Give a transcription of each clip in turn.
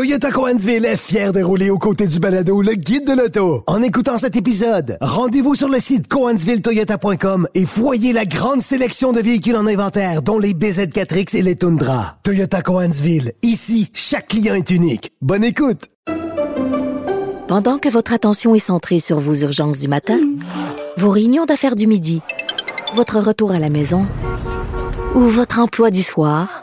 Toyota Coansville est fier de rouler aux côtés du balado Le Guide de l'Auto. En écoutant cet épisode, rendez-vous sur le site coansvilletoyota.com et voyez la grande sélection de véhicules en inventaire, dont les BZ4X et les Tundra. Toyota Coansville. Ici, chaque client est unique. Bonne écoute! Pendant que votre attention est centrée sur vos urgences du matin, vos réunions d'affaires du midi, votre retour à la maison ou votre emploi du soir,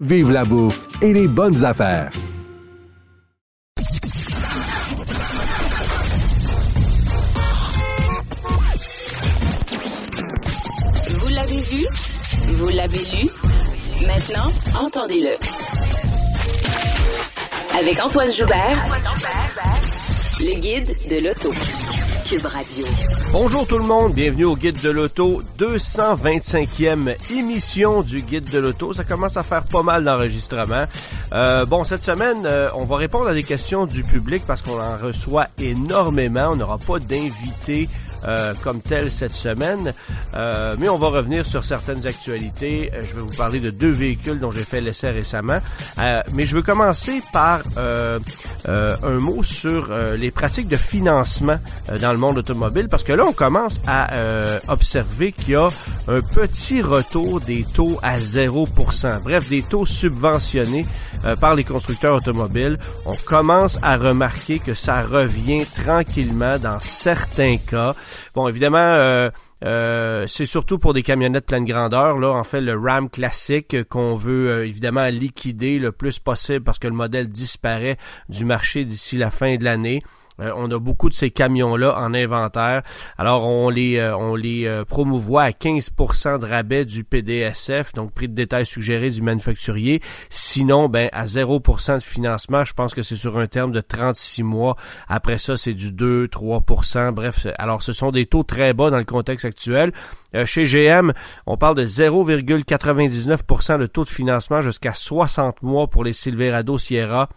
vive la bouffe et les bonnes affaires. Vous l'avez vu, vous l'avez lu. Maintenant, entendez-le. Avec Antoine Joubert, le guide de l'auto. Cube Radio. Bonjour tout le monde, bienvenue au Guide de l'Auto, 225e émission du Guide de l'Auto. Ça commence à faire pas mal d'enregistrements. Euh, bon, cette semaine, euh, on va répondre à des questions du public parce qu'on en reçoit énormément. On n'aura pas d'invités euh, comme tel cette semaine. Euh, mais on va revenir sur certaines actualités. Euh, je vais vous parler de deux véhicules dont j'ai fait l'essai récemment. mais je veux commencer par un mot sur les pratiques de financement dans le monde automobile parce que là, on commence à observer qu'il y a un petit retour des taux à 0%. Bref, des taux subventionnés par les constructeurs automobiles. On commence à remarquer que ça revient tranquillement dans certains cas. Bon, évidemment, euh, euh, c'est surtout pour des camionnettes pleine grandeur. Là, en fait, le Ram classique qu'on veut euh, évidemment liquider le plus possible parce que le modèle disparaît du marché d'ici la fin de l'année. Euh, on a beaucoup de ces camions-là en inventaire. Alors, on les, euh, on les euh, promouvoit à 15% de rabais du PDSF, donc prix de détail suggéré du manufacturier. Sinon, ben à 0% de financement, je pense que c'est sur un terme de 36 mois. Après ça, c'est du 2-3%. Bref, alors ce sont des taux très bas dans le contexte actuel. chez GM, on parle de 0,99% de taux de financement jusqu'à 60 mois pour les Silverado Sierra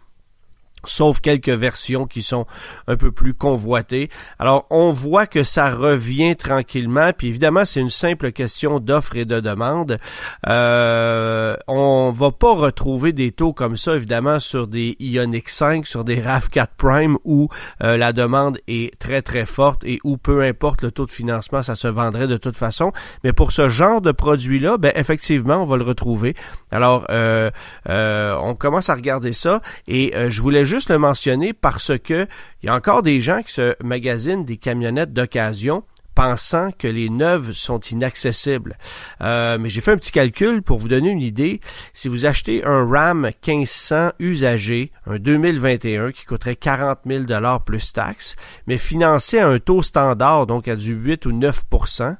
sauf quelques versions qui sont un peu plus convoitées. Alors, on voit que ça revient tranquillement, puis évidemment, c'est une simple question d'offre et de demande. Euh, on va pas retrouver des taux comme ça, évidemment, sur des Ioniq 5, sur des RAV4 Prime, où euh, la demande est très, très forte et où peu importe le taux de financement, ça se vendrait de toute façon. Mais pour ce genre de produit-là, ben, effectivement, on va le retrouver. Alors, euh, euh on commence à regarder ça, et euh, je voulais juste le mentionner parce que il y a encore des gens qui se magasinent des camionnettes d'occasion pensant que les neuves sont inaccessibles. Euh, mais j'ai fait un petit calcul pour vous donner une idée. Si vous achetez un RAM 1500 usagé, un 2021 qui coûterait 40 000 dollars plus taxes, mais financé à un taux standard, donc à du 8 ou 9%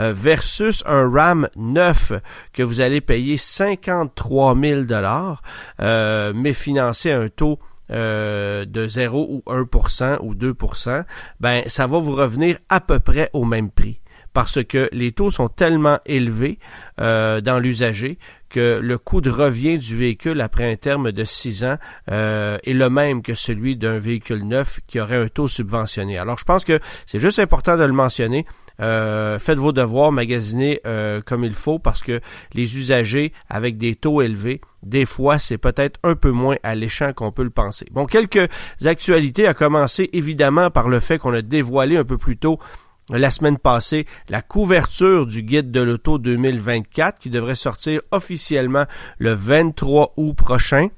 euh, versus un RAM 9 que vous allez payer 53 000 dollars, euh, mais financé à un taux euh, de 0 ou 1% ou 2%, ben ça va vous revenir à peu près au même prix parce que les taux sont tellement élevés euh, dans l'usager que le coût de revient du véhicule après un terme de 6 ans euh, est le même que celui d'un véhicule neuf qui aurait un taux subventionné. Alors je pense que c'est juste important de le mentionner. Euh, faites vos devoirs, magasinez euh, comme il faut parce que les usagers avec des taux élevés, des fois, c'est peut-être un peu moins alléchant qu'on peut le penser. Bon, quelques actualités à commencer évidemment par le fait qu'on a dévoilé un peu plus tôt la semaine passée la couverture du guide de l'auto 2024 qui devrait sortir officiellement le 23 août prochain.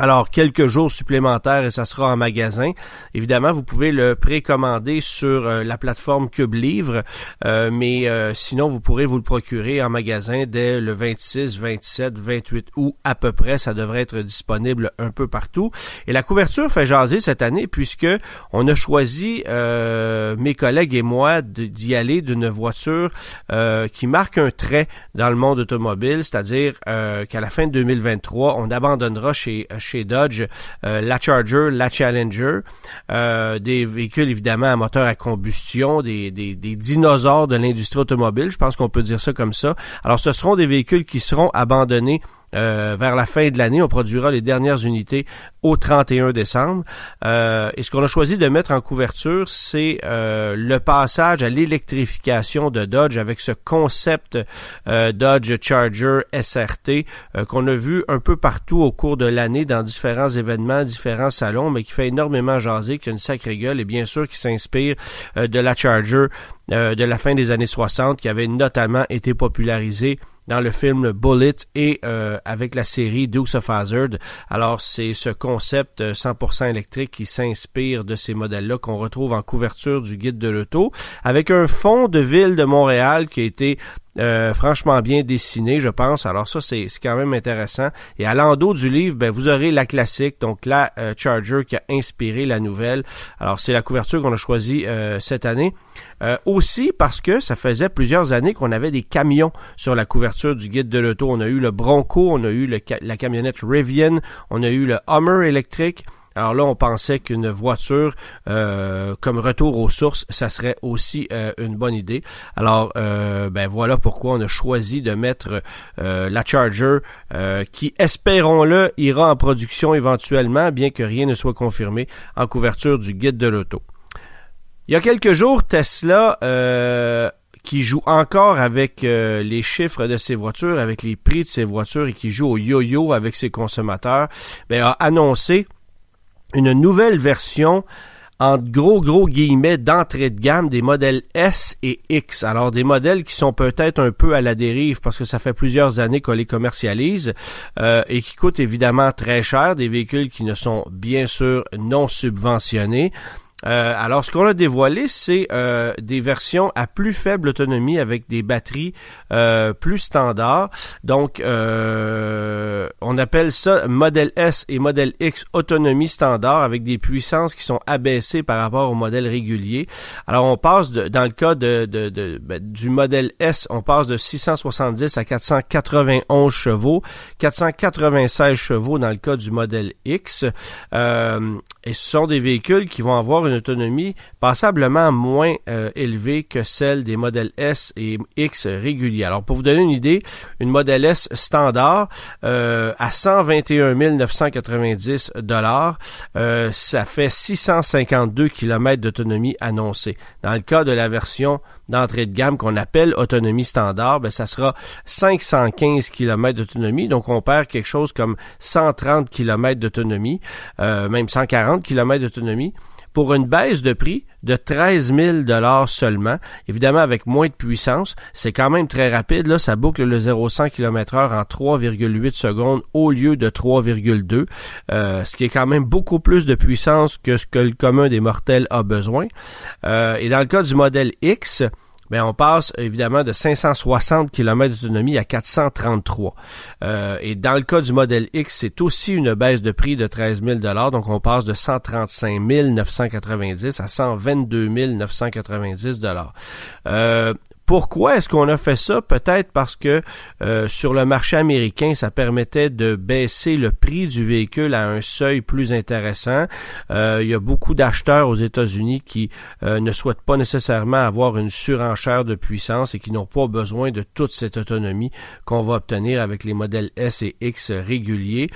Alors, quelques jours supplémentaires et ça sera en magasin. Évidemment, vous pouvez le précommander sur euh, la plateforme Cube Livre, euh, mais euh, sinon, vous pourrez vous le procurer en magasin dès le 26, 27, 28 août à peu près. Ça devrait être disponible un peu partout. Et la couverture fait jaser cette année puisque on a choisi, mes collègues et moi, d'y aller d'une voiture qui marque un trait dans le monde automobile, c'est-à-dire qu'à la fin de 2023, on abandonnera chez chez Dodge, la Charger, la Challenger, des véhicules évidemment à moteur à combustion, des, des, des dinosaures de l'industrie automobile, je pense qu'on peut dire ça comme ça. Alors ce seront des véhicules qui seront abandonnés euh, vers la fin de l'année. On produira les dernières unités au 31 décembre. Euh, et ce qu'on a choisi de mettre en couverture, c'est euh, le passage à l'électrification de Dodge avec ce concept Dodge Charger SRT qu'on a vu un peu partout au cours de l'année dans différents événements, différents salons, mais qui fait énormément jaser, qui a une sacrée gueule et bien sûr qui s'inspire de la Charger de la fin des années 60 qui avait notamment été popularisée dans le film Bullet et euh, avec la série Dukes of Hazzard. Alors c'est ce concept 100% euh, électrique qui s'inspire de ces modèles-là qu'on retrouve en couverture du guide de l'auto avec un fond de ville de Montréal qui a été euh, franchement bien dessiné, je pense. Alors ça, c'est quand même intéressant. Et à l'endos du livre, ben, vous aurez la classique, donc la euh, Charger qui a inspiré la nouvelle. Alors c'est la couverture qu'on a choisie euh, cette année. aussi parce que ça faisait plusieurs années qu'on avait des camions sur la couverture du guide de l'auto. On a eu le Bronco, on a eu la camionnette Rivian, on a eu le Hummer électrique. Alors là, on pensait qu'une voiture euh, comme retour aux sources, ça serait aussi euh, une bonne idée. Alors, euh, ben voilà pourquoi on a choisi de mettre la Charger, qui, espérons-le, ira en production éventuellement, bien que rien ne soit confirmé, en couverture du guide de l'auto. Il y a quelques jours, Tesla qui joue encore avec les chiffres de ses voitures, avec les prix de ses voitures et qui joue au yo-yo avec ses consommateurs, ben, a annoncé une nouvelle version en gros gros guillemets d'entrée de gamme des modèles S et X. Alors des modèles qui sont peut-être un peu à la dérive parce que ça fait plusieurs années qu'on les commercialise euh, et qui coûtent évidemment très cher, des véhicules qui ne sont bien sûr non subventionnés. Euh, alors, ce qu'on a dévoilé, c'est euh, des versions à plus faible autonomie avec des batteries euh, plus standards. Donc, on appelle ça modèle S et modèle X autonomie standard avec des puissances qui sont abaissées par rapport au modèle régulier. Alors, on passe de, dans le cas de, de, ben, du modèle S, on passe de 670 à 491 chevaux, 496 chevaux dans le cas du modèle X. et ce sont des véhicules qui vont avoir une autonomie passablement moins euh, élevée que celle des modèles S et X réguliers. Alors, pour vous donner une idée, une modèle S standard euh, à 121 990 dollars, euh, ça fait 652 km d'autonomie annoncée. Dans le cas de la version d'entrée de gamme qu'on appelle autonomie standard, ben, ça sera 515 km d'autonomie. Donc, on perd quelque chose comme 130 km d'autonomie, même 140 km d'autonomie pour une baisse de prix de 13 000 seulement. Évidemment, avec moins de puissance, c'est quand même très rapide. Là, ça boucle le 0-100 km heure en 3,8 secondes au lieu de 3,2, euh, ce qui est quand même beaucoup plus de puissance que ce que le commun des mortels a besoin. Euh, et dans le cas du modèle X, ben on passe évidemment de 560 km d'autonomie à 433. Euh, et dans le cas du modèle X, c'est aussi une baisse de prix de 13 000 donc on passe de 135 990 à 122 990 euh, pourquoi est-ce qu'on a fait ça? Peut-être parce que euh, sur le marché américain, ça permettait de baisser le prix du véhicule à un seuil plus intéressant. Euh, il y a beaucoup d'acheteurs aux États-Unis qui euh, ne souhaitent pas nécessairement avoir une surenchère de puissance et qui n'ont pas besoin de toute cette autonomie qu'on va obtenir avec les modèles S et X réguliers.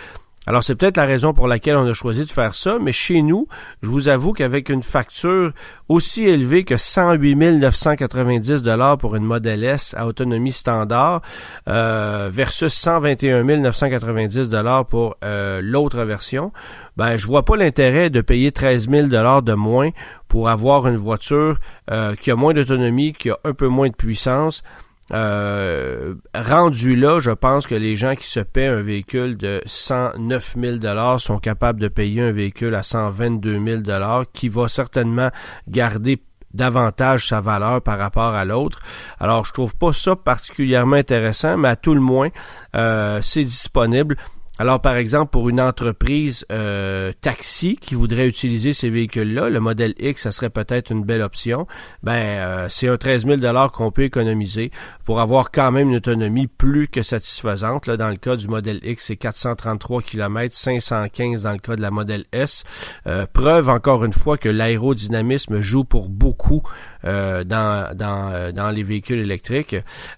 Alors c'est peut-être la raison pour laquelle on a choisi de faire ça, mais chez nous, je vous avoue qu'avec une facture aussi élevée que 108 990 dollars pour une Model S à autonomie standard euh, versus 121 990 dollars pour euh, l'autre version, ben je vois pas l'intérêt de payer 13 000 dollars de moins pour avoir une voiture euh, qui a moins d'autonomie, qui a un peu moins de puissance euh, rendu là, je pense que les gens qui se paient un véhicule de 109 000 dollars sont capables de payer un véhicule à 122 000 dollars, qui va certainement garder davantage sa valeur par rapport à l'autre. Alors, je trouve pas ça particulièrement intéressant, mais à tout le moins, euh, c'est disponible. Alors, par exemple, pour une entreprise euh, taxi qui voudrait utiliser ces véhicules-là, le modèle X, ça serait peut-être une belle option. Ben, euh, c'est un 13 000 qu'on peut économiser pour avoir quand même une autonomie plus que satisfaisante. Là, dans le cas du modèle X, c'est 433 km, 515 dans le cas de la modèle S. Euh, preuve encore une fois que l'aérodynamisme joue pour beaucoup euh, dans, dans, euh, dans les véhicules électriques.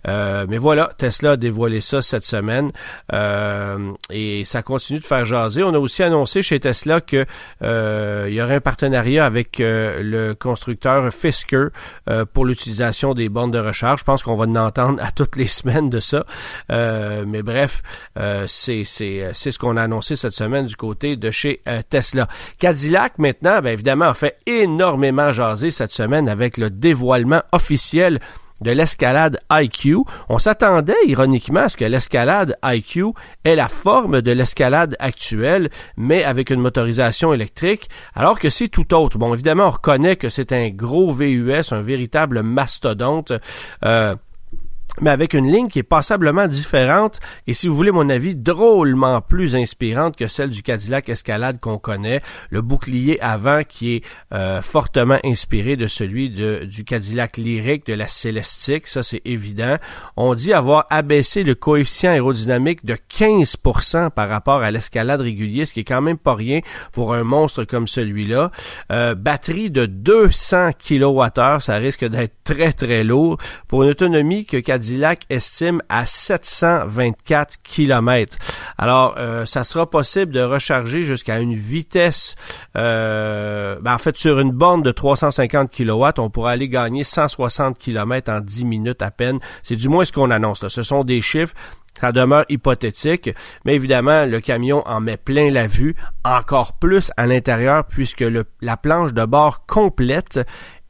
Euh, mais voilà, Tesla a dévoilé ça cette semaine et ça continue de faire jaser. On a aussi annoncé chez Tesla que il y aurait un partenariat avec le constructeur Fisker pour l'utilisation des bornes de recharge. Je pense qu'on va en entendre à toutes les semaines de ça. mais bref, c'est ce qu'on a annoncé cette semaine du côté de chez Tesla. Cadillac maintenant, bien évidemment, a fait énormément jaser cette semaine avec le dévoilement officiel de l'escalade IQ. On s'attendait ironiquement à ce que l'escalade IQ ait la forme de l'escalade actuelle, mais avec une motorisation électrique, alors que c'est tout autre. Bon, évidemment, on reconnaît que c'est un gros VUS, un véritable mastodonte. Euh, mais avec une ligne qui est passablement différente et si vous voulez mon avis, drôlement plus inspirante que celle du Cadillac Escalade qu'on connaît, le bouclier avant qui est euh, fortement inspiré de celui de, du Cadillac Lyric, de la Celestique, ça c'est évident. On dit avoir abaissé le coefficient aérodynamique de 15% par rapport à l'escalade régulier, ce qui est quand même pas rien pour un monstre comme celui-là. Euh, batterie de 200 kWh, ça risque d'être très très lourd pour une autonomie que Cadillac Cadillac estime à 724 km. Alors, euh, ça sera possible de recharger jusqu'à une vitesse, euh, ben, en fait, sur une borne de 350 kW, on pourra aller gagner 160 km en 10 minutes à peine. C'est du moins ce qu'on annonce. Ce sont des chiffres ça demeure hypothétique, mais évidemment, le camion en met plein la vue, encore plus à l'intérieur, puisque la planche de bord complète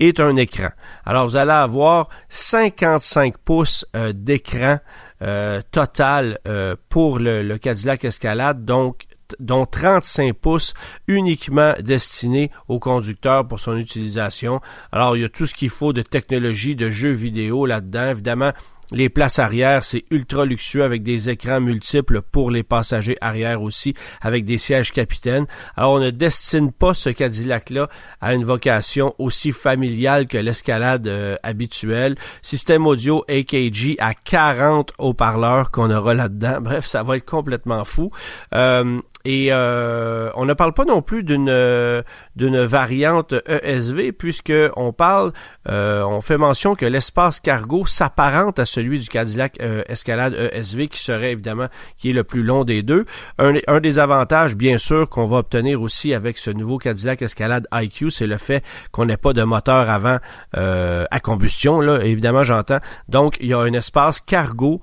est un écran. Alors, vous allez avoir 55 pouces euh, d'écran euh, total euh, pour le, le, Cadillac Escalade, donc dont 35 pouces uniquement destinés au conducteur pour son utilisation. Alors, il y a tout ce qu'il faut de technologie, de jeux vidéo là-dedans. Évidemment, les places arrière, c'est ultra luxueux avec des écrans multiples pour les passagers arrière aussi, avec des sièges capitaines. Alors, on ne destine pas ce Cadillac-là à une vocation aussi familiale que l'escalade euh, habituelle. Système audio AKG à 40 haut-parleurs qu'on aura là-dedans. Bref, ça va être complètement fou. Euh, et euh, on ne parle pas non plus d'une euh, d'une variante ESV puisque on parle, euh, on fait mention que l'espace cargo s'apparente à celui du Cadillac Escalade ESV qui serait évidemment qui est le plus long des deux. Un, un des avantages bien sûr qu'on va obtenir aussi avec ce nouveau Cadillac Escalade IQ, c'est le fait qu'on n'ait pas de moteur avant à combustion là, évidemment j'entends. Donc il y a un espace cargo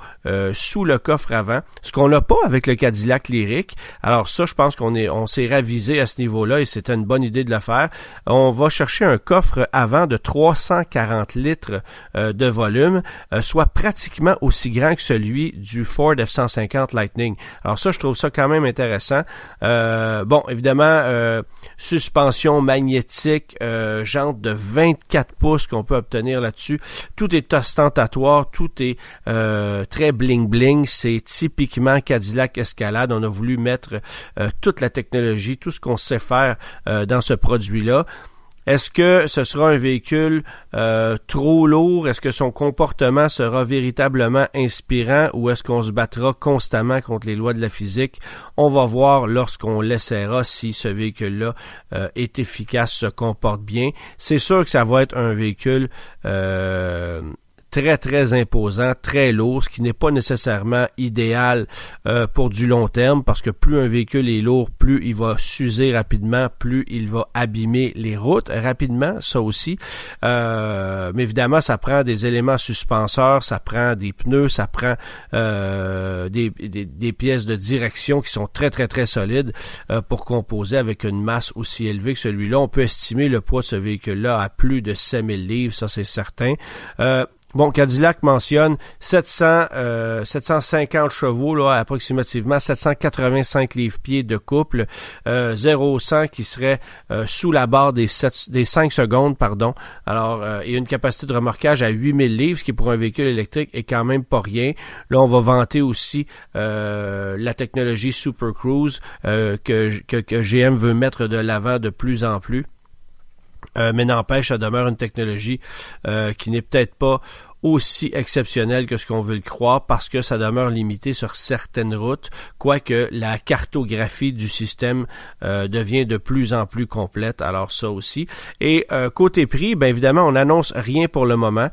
sous le coffre avant, ce qu'on n'a pas avec le Cadillac Lyric. Alors ça, je pense qu'on est, on s'est ravisé à ce niveau-là et c'était une bonne idée de le faire. On va chercher un coffre avant de 340 litres euh, de volume, euh, soit pratiquement aussi grand que celui du Ford F-150 Lightning. Alors ça, je trouve ça quand même intéressant. Euh, bon, évidemment, suspension magnétique, jante de 24 pouces qu'on peut obtenir là-dessus. Tout est ostentatoire, tout est très bling bling. C'est typiquement Cadillac Escalade. On a voulu mettre euh, toute la technologie, tout ce qu'on sait faire euh, dans ce produit-là. Est-ce que ce sera un véhicule euh, trop lourd? Est-ce que son comportement sera véritablement inspirant ou est-ce qu'on se battra constamment contre les lois de la physique? On va voir lorsqu'on l'essaiera si ce véhicule-là est efficace, se comporte bien. C'est sûr que ça va être un véhicule très très imposant, très lourd, ce qui n'est pas nécessairement idéal euh, pour du long terme parce que plus un véhicule est lourd, plus il va s'user rapidement, plus il va abîmer les routes rapidement, ça aussi. Euh, mais évidemment, ça prend des éléments suspenseurs, ça prend des pneus, ça prend euh, des, des, pièces de direction qui sont très très très solides pour composer avec une masse aussi élevée que celui-là. On peut estimer le poids de ce véhicule-là à plus de 7000 livres, ça c'est certain. Bon, Cadillac mentionne 700, 750 chevaux, là, approximativement 785 livres-pieds de couple, euh, 0-100 qui serait euh, sous la barre des, 7, des 5 secondes, pardon. Alors, euh, et une capacité de remorquage à 8000 livres, ce qui pour un véhicule électrique est quand même pas rien. Là, on va vanter aussi euh, la technologie Super Cruise que, que, que GM veut mettre de l'avant de plus en plus. Euh, mais n'empêche, ça demeure une technologie euh, qui n'est peut-être pas aussi exceptionnelle que ce qu'on veut le croire parce que ça demeure limité sur certaines routes, quoique la cartographie du système euh, devient de plus en plus complète. Alors ça aussi. Et côté prix, bien évidemment, on n'annonce rien pour le moment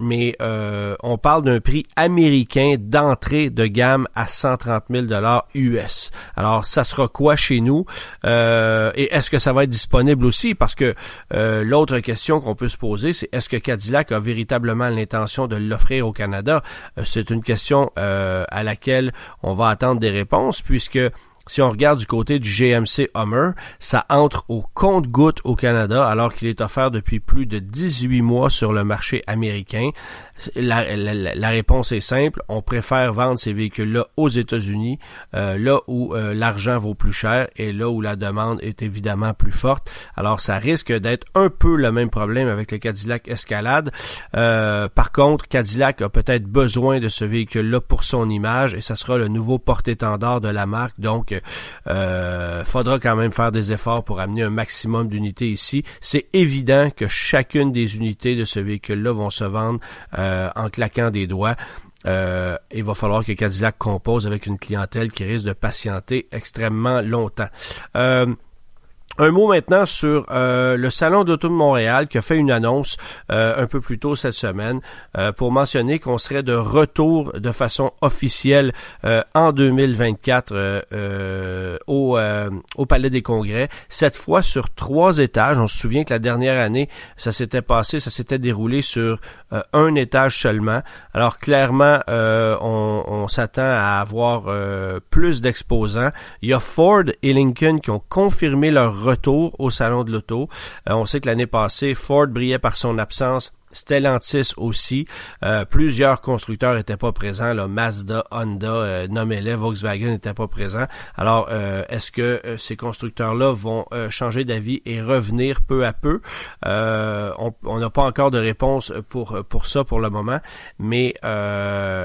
mais euh, on parle d'un prix américain d'entrée de gamme à 130 000 dollars US. Alors, ça sera quoi chez nous? Euh, et est-ce que ça va être disponible aussi? Parce que euh, l'autre question qu'on peut se poser, c'est est-ce que Cadillac a véritablement l'intention de l'offrir au Canada? C'est une question à laquelle on va attendre des réponses puisque si on regarde du côté du GMC Hummer, ça entre au compte-goutte au Canada alors qu'il est offert depuis plus de 18 mois sur le marché américain. La, réponse est simple, on préfère vendre ces véhicules-là aux États-Unis, euh, là où euh, l'argent vaut plus cher et là où la demande est évidemment plus forte. Alors ça risque d'être un peu le même problème avec le Cadillac Escalade. Euh, par contre, Cadillac a peut-être besoin de ce véhicule-là pour son image et ça sera le nouveau porte-étendard de la marque. Donc euh, faudra quand même faire des efforts pour amener un maximum d'unités ici. C'est évident que chacune des unités de ce véhicule-là vont se vendre euh, en claquant des doigts. Euh, il va falloir que Cadillac compose avec une clientèle qui risque de patienter extrêmement longtemps. Euh, un mot maintenant sur euh, le Salon d'Auto de Montréal qui a fait une annonce euh, un peu plus tôt cette semaine euh, pour mentionner qu'on serait de retour de façon officielle en 2024 au, au Palais des Congrès, cette fois sur trois étages. On se souvient que la dernière année, ça s'était passé, ça s'était déroulé sur un étage seulement. Alors clairement, on, on s'attend à avoir plus d'exposants. Il y a Ford et Lincoln qui ont confirmé leur retour au salon de l'auto. Euh, on sait que l'année passée, Ford brillait par son absence Stellantis aussi. Euh, plusieurs constructeurs n'étaient pas présents. Là, Mazda, Honda, euh, nommez-les, Volkswagen n'était pas présent. Alors, euh, est-ce que ces constructeurs-là vont changer d'avis et revenir peu à peu? on n'a pas encore de réponse pour, pour ça pour le moment, mais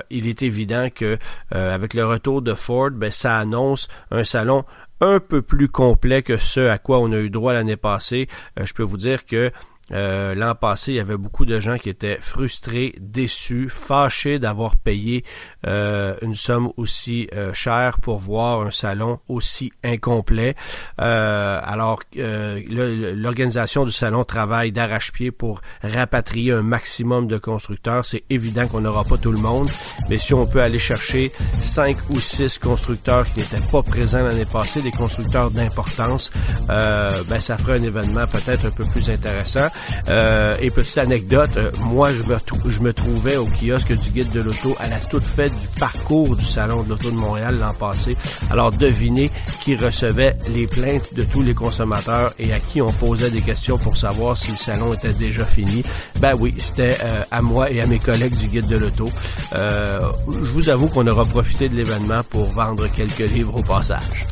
il est évident que avec le retour de Ford, ben, ça annonce un salon un peu plus complet que ce à quoi on a eu droit l'année passée. je peux vous dire que euh, l'an passé, il y avait beaucoup de gens qui étaient frustrés, déçus, fâchés d'avoir payé euh, une somme aussi euh, chère pour voir un salon aussi incomplet. alors, l'organisation du salon travaille d'arrache-pied pour rapatrier un maximum de constructeurs. C'est évident qu'on n'aura pas tout le monde, mais si on peut aller chercher cinq ou six constructeurs qui n'étaient pas présents l'année passée, des constructeurs d'importance, ben ça ferait un événement peut-être un peu plus intéressant. Euh, et petite anecdote, euh, moi je me, je trouvais au kiosque du guide de l'auto à la toute fête du parcours du Salon de l'auto de Montréal l'an passé. Alors devinez qui recevait les plaintes de tous les consommateurs et à qui on posait des questions pour savoir si le salon était déjà fini. Ben oui, c'était euh, à moi et à mes collègues du guide de l'auto. je vous avoue qu'on aura profité de l'événement pour vendre quelques livres au passage.